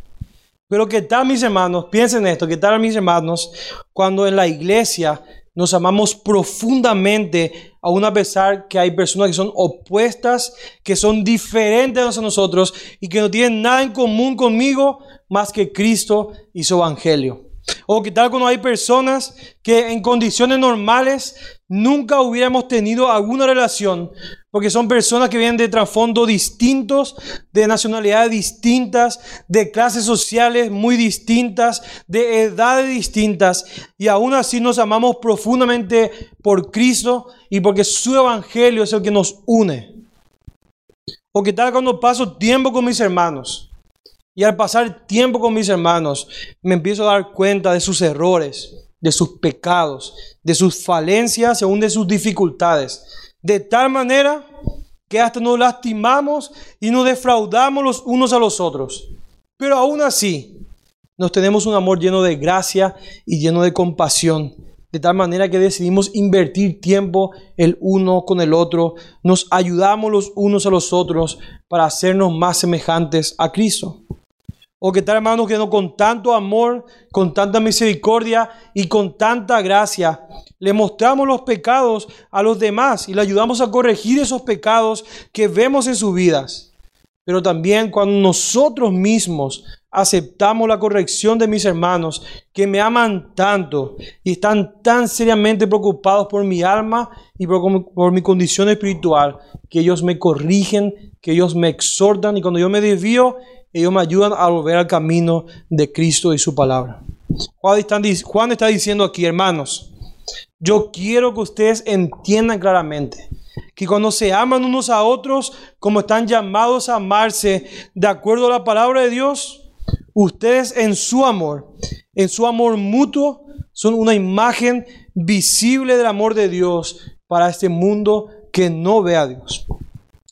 Pero ¿qué tal mis hermanos? Piensen esto, ¿qué tal mis hermanos cuando en la iglesia nos amamos profundamente aún a pesar que hay personas que son opuestas, que son diferentes a nosotros y que no tienen nada en común conmigo más que Cristo y su Evangelio? O qué tal cuando hay personas que en condiciones normales nunca hubiéramos tenido alguna relación, porque son personas que vienen de trasfondos distintos, de nacionalidades distintas, de clases sociales muy distintas, de edades distintas, y aún así nos amamos profundamente por Cristo y porque su evangelio es el que nos une. O qué tal cuando paso tiempo con mis hermanos y al pasar tiempo con mis hermanos, me empiezo a dar cuenta de sus errores, de sus pecados, de sus falencias, según de sus dificultades. De tal manera que hasta nos lastimamos y nos defraudamos los unos a los otros. Pero aún así, nos tenemos un amor lleno de gracia y lleno de compasión de tal manera que decidimos invertir tiempo el uno con el otro, nos ayudamos los unos a los otros para hacernos más semejantes a Cristo. O que tal hermanos que no con tanto amor, con tanta misericordia y con tanta gracia le mostramos los pecados a los demás y le ayudamos a corregir esos pecados que vemos en sus vidas. Pero también cuando nosotros mismos aceptamos la corrección de mis hermanos que me aman tanto y están tan seriamente preocupados por mi alma y por, mi condición espiritual, que ellos me corrigen, que ellos me exhortan y cuando yo me desvío, ellos me ayudan a volver al camino de Cristo y su palabra. Juan está diciendo aquí, hermanos, yo quiero que ustedes entiendan claramente que cuando se aman unos a otros, como están llamados a amarse de acuerdo a la palabra de Dios, Ustedes en su amor, en su amor mutuo, son una imagen visible del amor de Dios para este mundo que no ve a Dios.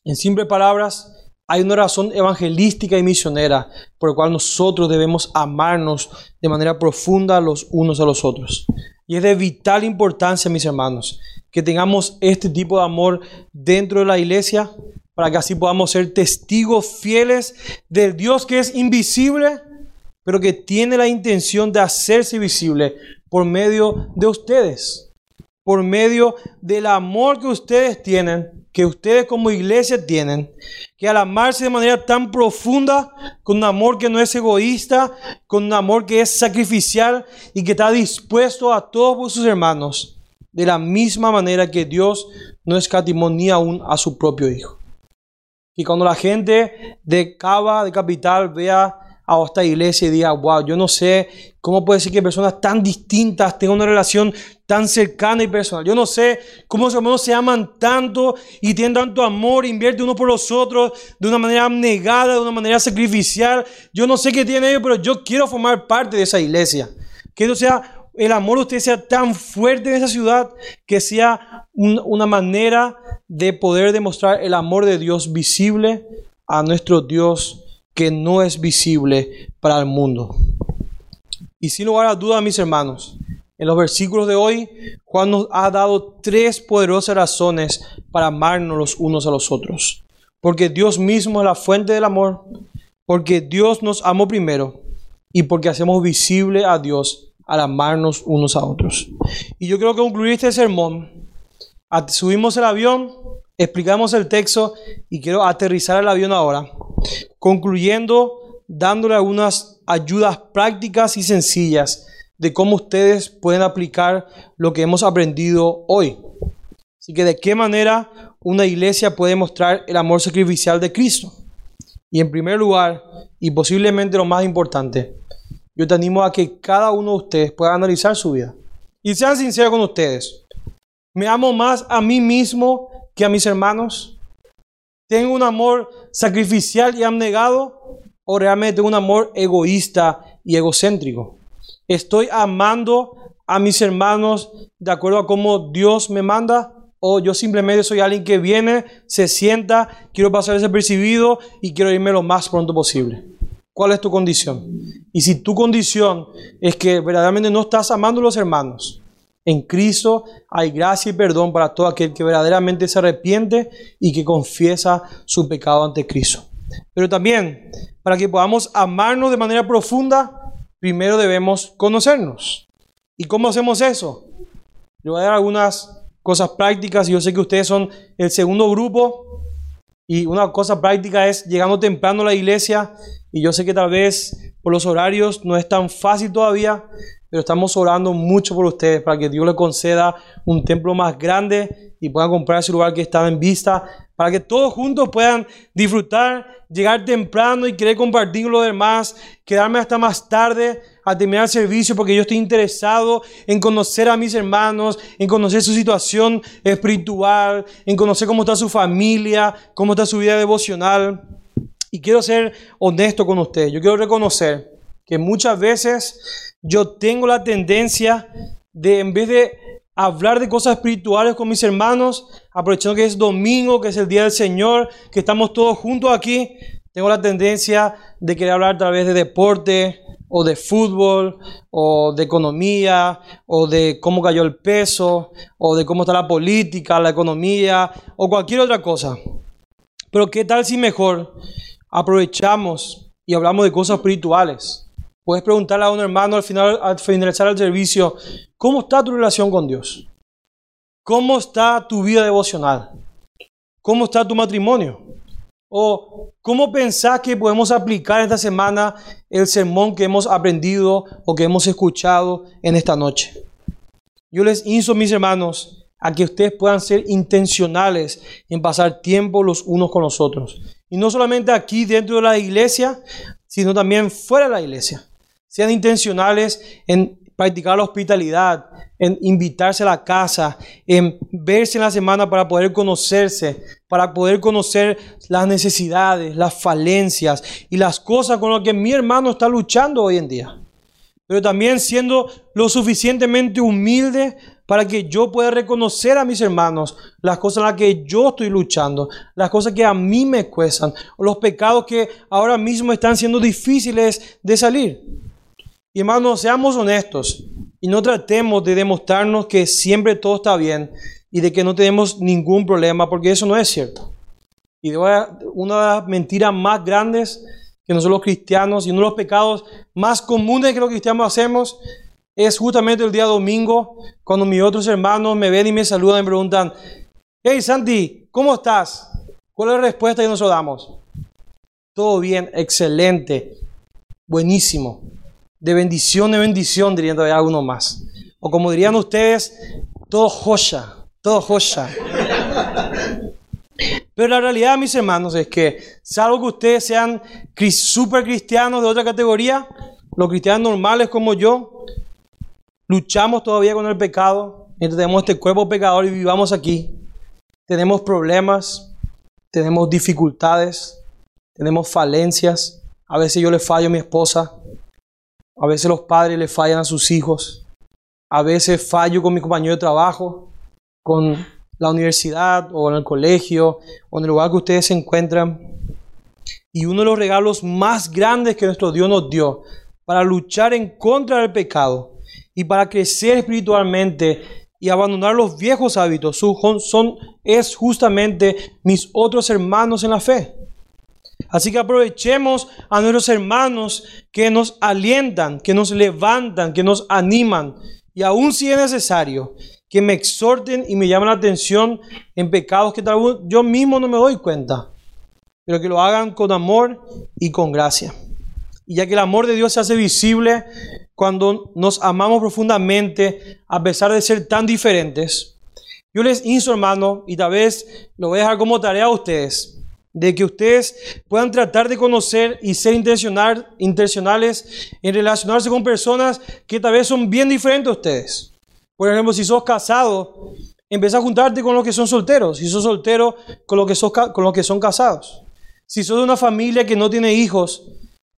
En simples palabras, hay una razón evangelística y misionera por la cual nosotros debemos amarnos de manera profunda los unos a los otros. Y es de vital importancia, mis hermanos, que tengamos este tipo de amor dentro de la iglesia para que así podamos ser testigos fieles del Dios que es invisible, pero que tiene la intención de hacerse visible por medio de ustedes, por medio del amor que ustedes tienen, que ustedes como iglesia tienen, que al amarse de manera tan profunda, con un amor que no es egoísta, con un amor que es sacrificial y que está dispuesto a todos sus hermanos, de la misma manera que Dios no escatimó ni aún a su propio Hijo. Y cuando la gente de Cava, de Capital, vea a esta iglesia y diga, wow, yo no sé cómo puede ser que personas tan distintas tengan una relación tan cercana y personal. Yo no sé cómo los hermanos se aman tanto y tienen tanto amor, invierten uno por los otros de una manera abnegada, de una manera sacrificial. Yo no sé qué tienen ellos, pero yo quiero formar parte de esa iglesia. Que no sea el amor de usted sea tan fuerte en esa ciudad que sea una manera de poder demostrar el amor de Dios visible a nuestro Dios que no es visible para el mundo. Y sin lugar a dudas, mis hermanos, en los versículos de hoy, Juan nos ha dado tres poderosas razones para amarnos los unos a los otros. Porque Dios mismo es la fuente del amor, porque Dios nos amó primero y porque hacemos visible a Dios al amarnos unos a otros. Y yo quiero concluir este sermón. Subimos el avión, explicamos el texto y quiero aterrizar el avión ahora concluyendo dándole algunas ayudas prácticas y sencillas de cómo ustedes pueden aplicar lo que hemos aprendido hoy. Así que de qué manera una iglesia puede mostrar el amor sacrificial de Cristo. Y en primer lugar, y posiblemente lo más importante, yo te animo a que cada uno de ustedes pueda analizar su vida. Y sean sinceros con ustedes. ¿Me amo más a mí mismo que a mis hermanos? ¿Tengo un amor sacrificial y abnegado? ¿O realmente un amor egoísta y egocéntrico? ¿Estoy amando a mis hermanos de acuerdo a cómo Dios me manda? ¿O yo simplemente soy alguien que viene, se sienta, quiero pasar desapercibido y quiero irme lo más pronto posible? ¿Cuál es tu condición? Y si tu condición es que verdaderamente no estás amando a los hermanos, en Cristo hay gracia y perdón para todo aquel que verdaderamente se arrepiente y que confiesa su pecado ante Cristo. Pero también, para que podamos amarnos de manera profunda, primero debemos conocernos. ¿Y cómo hacemos eso? Le voy a dar algunas cosas prácticas. Yo sé que ustedes son el segundo grupo. Y una cosa práctica es llegando temprano a la iglesia. Y yo sé que tal vez por los horarios no es tan fácil todavía pero estamos orando mucho por ustedes para que Dios les conceda un templo más grande y puedan comprar ese lugar que está en vista, para que todos juntos puedan disfrutar, llegar temprano y querer compartir los demás, quedarme hasta más tarde a terminar el servicio porque yo estoy interesado en conocer a mis hermanos, en conocer su situación espiritual, en conocer cómo está su familia, cómo está su vida devocional. Y quiero ser honesto con ustedes, yo quiero reconocer que muchas veces yo tengo la tendencia de, en vez de hablar de cosas espirituales con mis hermanos, aprovechando que es domingo, que es el día del Señor, que estamos todos juntos aquí, tengo la tendencia de querer hablar a través de deporte o de fútbol, o de economía, o de cómo cayó el peso, o de cómo está la política, la economía, o cualquier otra cosa. Pero ¿qué tal si mejor aprovechamos y hablamos de cosas espirituales? Puedes preguntarle a un hermano al, final, al finalizar el servicio, ¿cómo está tu relación con Dios? ¿Cómo está tu vida devocional? ¿Cómo está tu matrimonio? ¿O cómo pensás que podemos aplicar esta semana el sermón que hemos aprendido o que hemos escuchado en esta noche? Yo les insto, mis hermanos, a que ustedes puedan ser intencionales en pasar tiempo los unos con los otros. Y no solamente aquí dentro de la iglesia, sino también fuera de la iglesia. Sean intencionales en practicar la hospitalidad, en invitarse a la casa, en verse en la semana para poder conocerse, para poder conocer las necesidades, las falencias y las cosas con las que mi hermano está luchando hoy en día. Pero también siendo lo suficientemente humilde para que yo pueda reconocer a mis hermanos las cosas en las que yo estoy luchando, las cosas que a mí me cuestan, los pecados que ahora mismo están siendo difíciles de salir. Y hermanos, seamos honestos y no tratemos de demostrarnos que siempre todo está bien y de que no tenemos ningún problema, porque eso no es cierto. Y una de las mentiras más grandes que nosotros los cristianos y uno de los pecados más comunes que los cristianos hacemos es justamente el día domingo, cuando mis otros hermanos me ven y me saludan y me preguntan, hey Santi, ¿cómo estás? ¿Cuál es la respuesta que nosotros damos? Todo bien, excelente, buenísimo de bendición en bendición, dirían todavía algunos más. O como dirían ustedes, todo joya, todo joya. Pero la realidad, mis hermanos, es que, salvo que ustedes sean super cristianos de otra categoría, los cristianos normales como yo, luchamos todavía con el pecado, mientras tenemos este cuerpo pecador y vivamos aquí. Tenemos problemas, tenemos dificultades, tenemos falencias. A veces yo le fallo a mi esposa, a veces los padres le fallan a sus hijos. A veces fallo con mi compañero de trabajo, con la universidad o en el colegio o en el lugar que ustedes se encuentran. Y uno de los regalos más grandes que nuestro Dios nos dio para luchar en contra del pecado y para crecer espiritualmente y abandonar los viejos hábitos son, es justamente mis otros hermanos en la fe. Así que aprovechemos a nuestros hermanos que nos alientan, que nos levantan, que nos animan. Y aún si es necesario, que me exhorten y me llamen la atención en pecados que tal vez yo mismo no me doy cuenta. Pero que lo hagan con amor y con gracia. Y ya que el amor de Dios se hace visible cuando nos amamos profundamente, a pesar de ser tan diferentes, yo les insto, hermano, y tal vez lo voy a dejar como tarea a ustedes, de que ustedes puedan tratar de conocer y ser intencional, intencionales en relacionarse con personas que tal vez son bien diferentes a ustedes. Por ejemplo, si sos casado, empieza a juntarte con los que son solteros. Si sos soltero, con los que, con los que son casados. Si sos de una familia que no tiene hijos,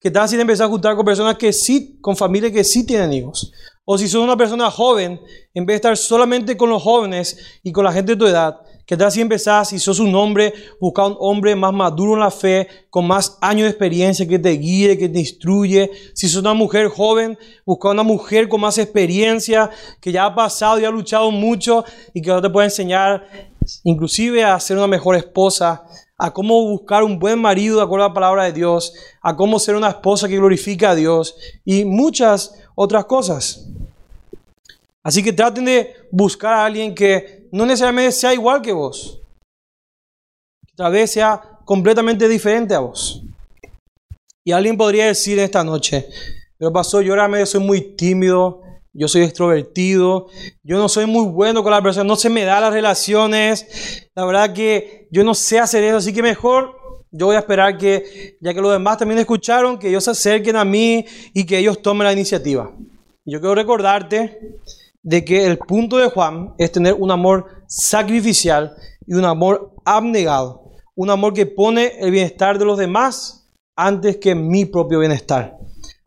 que tal si empezar a juntar con personas que sí, con familias que sí tienen hijos. O si sos una persona joven, en vez de estar solamente con los jóvenes y con la gente de tu edad, ¿Qué tal si empezás, si sos un hombre, busca un hombre más maduro en la fe, con más años de experiencia, que te guíe, que te instruye? Si sos una mujer joven, busca una mujer con más experiencia, que ya ha pasado y ha luchado mucho y que te puede enseñar inclusive a ser una mejor esposa, a cómo buscar un buen marido de acuerdo a la palabra de Dios, a cómo ser una esposa que glorifica a Dios y muchas otras cosas. Así que traten de buscar a alguien que no necesariamente sea igual que vos, que tal vez sea completamente diferente a vos. Y alguien podría decir esta noche, pero pasó, yo ahora soy muy tímido, yo soy extrovertido, yo no soy muy bueno con la persona, no se me da las relaciones, la verdad que yo no sé hacer eso, así que mejor yo voy a esperar que, ya que los demás también escucharon, que ellos se acerquen a mí y que ellos tomen la iniciativa. Yo quiero recordarte de que el punto de Juan es tener un amor sacrificial y un amor abnegado. Un amor que pone el bienestar de los demás antes que mi propio bienestar.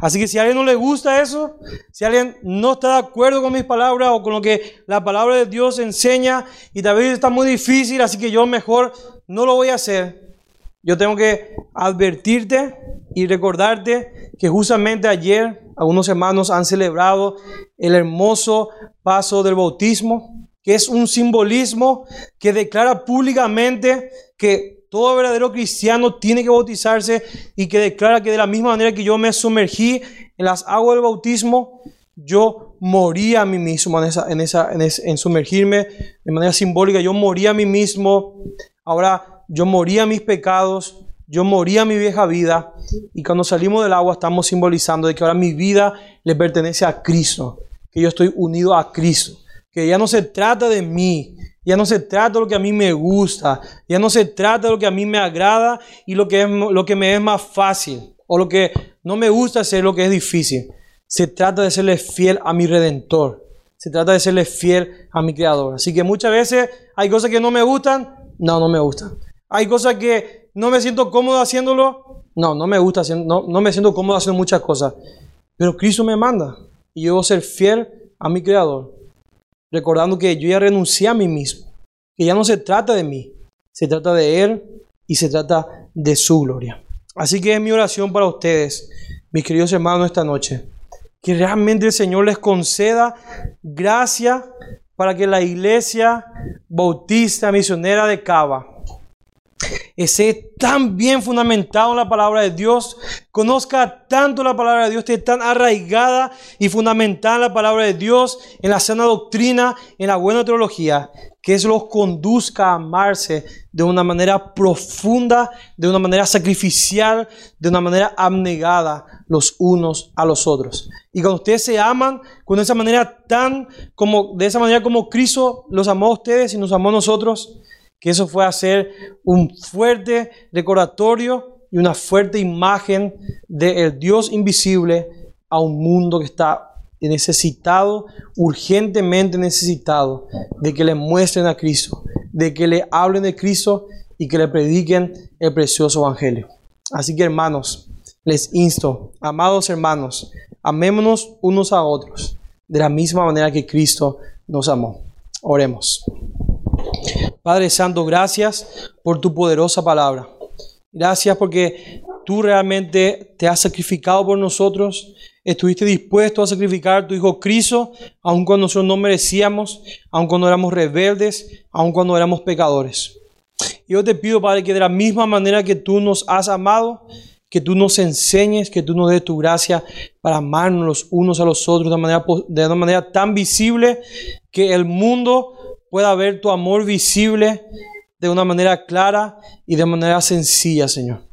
Así que si a alguien no le gusta eso, si alguien no está de acuerdo con mis palabras o con lo que la palabra de Dios enseña y tal vez está muy difícil, así que yo mejor no lo voy a hacer. Yo tengo que advertirte y recordarte que justamente ayer algunos hermanos han celebrado el hermoso paso del bautismo, que es un simbolismo que declara públicamente que todo verdadero cristiano tiene que bautizarse y que declara que de la misma manera que yo me sumergí en las aguas del bautismo, yo moría a mí mismo en, esa, en, esa, sumergirme de manera simbólica, yo moría a mí mismo, ahora yo moría a mis pecados, yo moría a mi vieja vida. Y cuando salimos del agua estamos simbolizando de que ahora mi vida le pertenece a Cristo, que yo estoy unido a Cristo, que ya no se trata de mí, ya no se trata de lo que a mí me gusta, ya no se trata de lo que a mí me agrada y lo que, es, lo que me es más fácil o lo que no me gusta hacer, lo que es difícil. Se trata de serle fiel a mi redentor. Se trata de serle fiel a mi creador. Así que muchas veces hay cosas que no me gustan. No, no me gustan. Hay cosas que no me siento cómodo haciéndolo. No, no me gusta. No, no me siento cómodo haciendo muchas cosas. Pero Cristo me manda. Y yo debo ser fiel a mi creador. Recordando que yo ya renuncié a mí mismo. Que ya no se trata de mí. Se trata de Él y se trata de su gloria. Así que es mi oración para ustedes, mis queridos hermanos, esta noche que realmente el Señor les conceda gracia para que la iglesia bautista misionera de Cava esté tan bien fundamentado en la palabra de Dios, conozca tanto la palabra de Dios, esté tan arraigada y fundamentada en la palabra de Dios, en la sana doctrina, en la buena teología, que eso los conduzca a amarse de una manera profunda, de una manera sacrificial, de una manera abnegada los unos a los otros. Y cuando ustedes se aman con esa manera tan como de esa manera como Cristo los amó a ustedes y nos amó a nosotros, que eso fue hacer un fuerte recordatorio y una fuerte imagen del Dios invisible a un mundo que está necesitado, urgentemente necesitado, de que le muestren a Cristo, de que le hablen de Cristo y que le prediquen el precioso Evangelio. Así que hermanos, les insto, amados hermanos, amémonos unos a otros de la misma manera que Cristo nos amó. Oremos. Padre Santo, gracias por tu poderosa palabra. Gracias porque tú realmente te has sacrificado por nosotros. Estuviste dispuesto a sacrificar a tu Hijo Cristo, aun cuando nosotros no merecíamos, aun cuando éramos rebeldes, aun cuando éramos pecadores. Yo te pido, Padre, que de la misma manera que tú nos has amado, que tú nos enseñes, que tú nos des tu gracia para amarnos los unos a los otros de una manera, de una manera tan visible que el mundo pueda ver tu amor visible de una manera clara y de manera sencilla, Señor.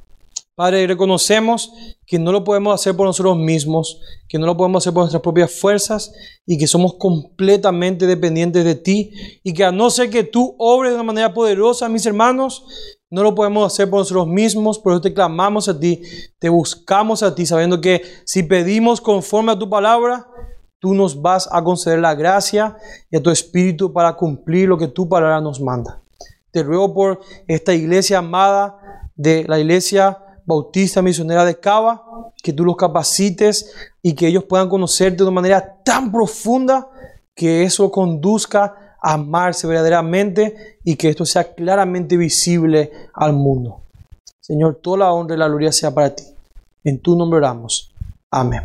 Padre, reconocemos que no lo podemos hacer por nosotros mismos, que no lo podemos hacer por nuestras propias fuerzas y que somos completamente dependientes de ti y que a no ser que tú obres de una manera poderosa, mis hermanos, no lo podemos hacer por nosotros mismos, por eso te clamamos a ti, te buscamos a ti, sabiendo que si pedimos conforme a tu palabra, tú nos vas a conceder la gracia y a tu espíritu para cumplir lo que tu palabra nos manda. Te ruego por esta iglesia amada de la iglesia bautista misionera de Cava, que tú los capacites y que ellos puedan conocerte de una manera tan profunda que eso conduzca a amarse verdaderamente y que esto sea claramente visible al mundo. Señor, toda la honra y la gloria sea para ti. En tu nombre oramos. Amén.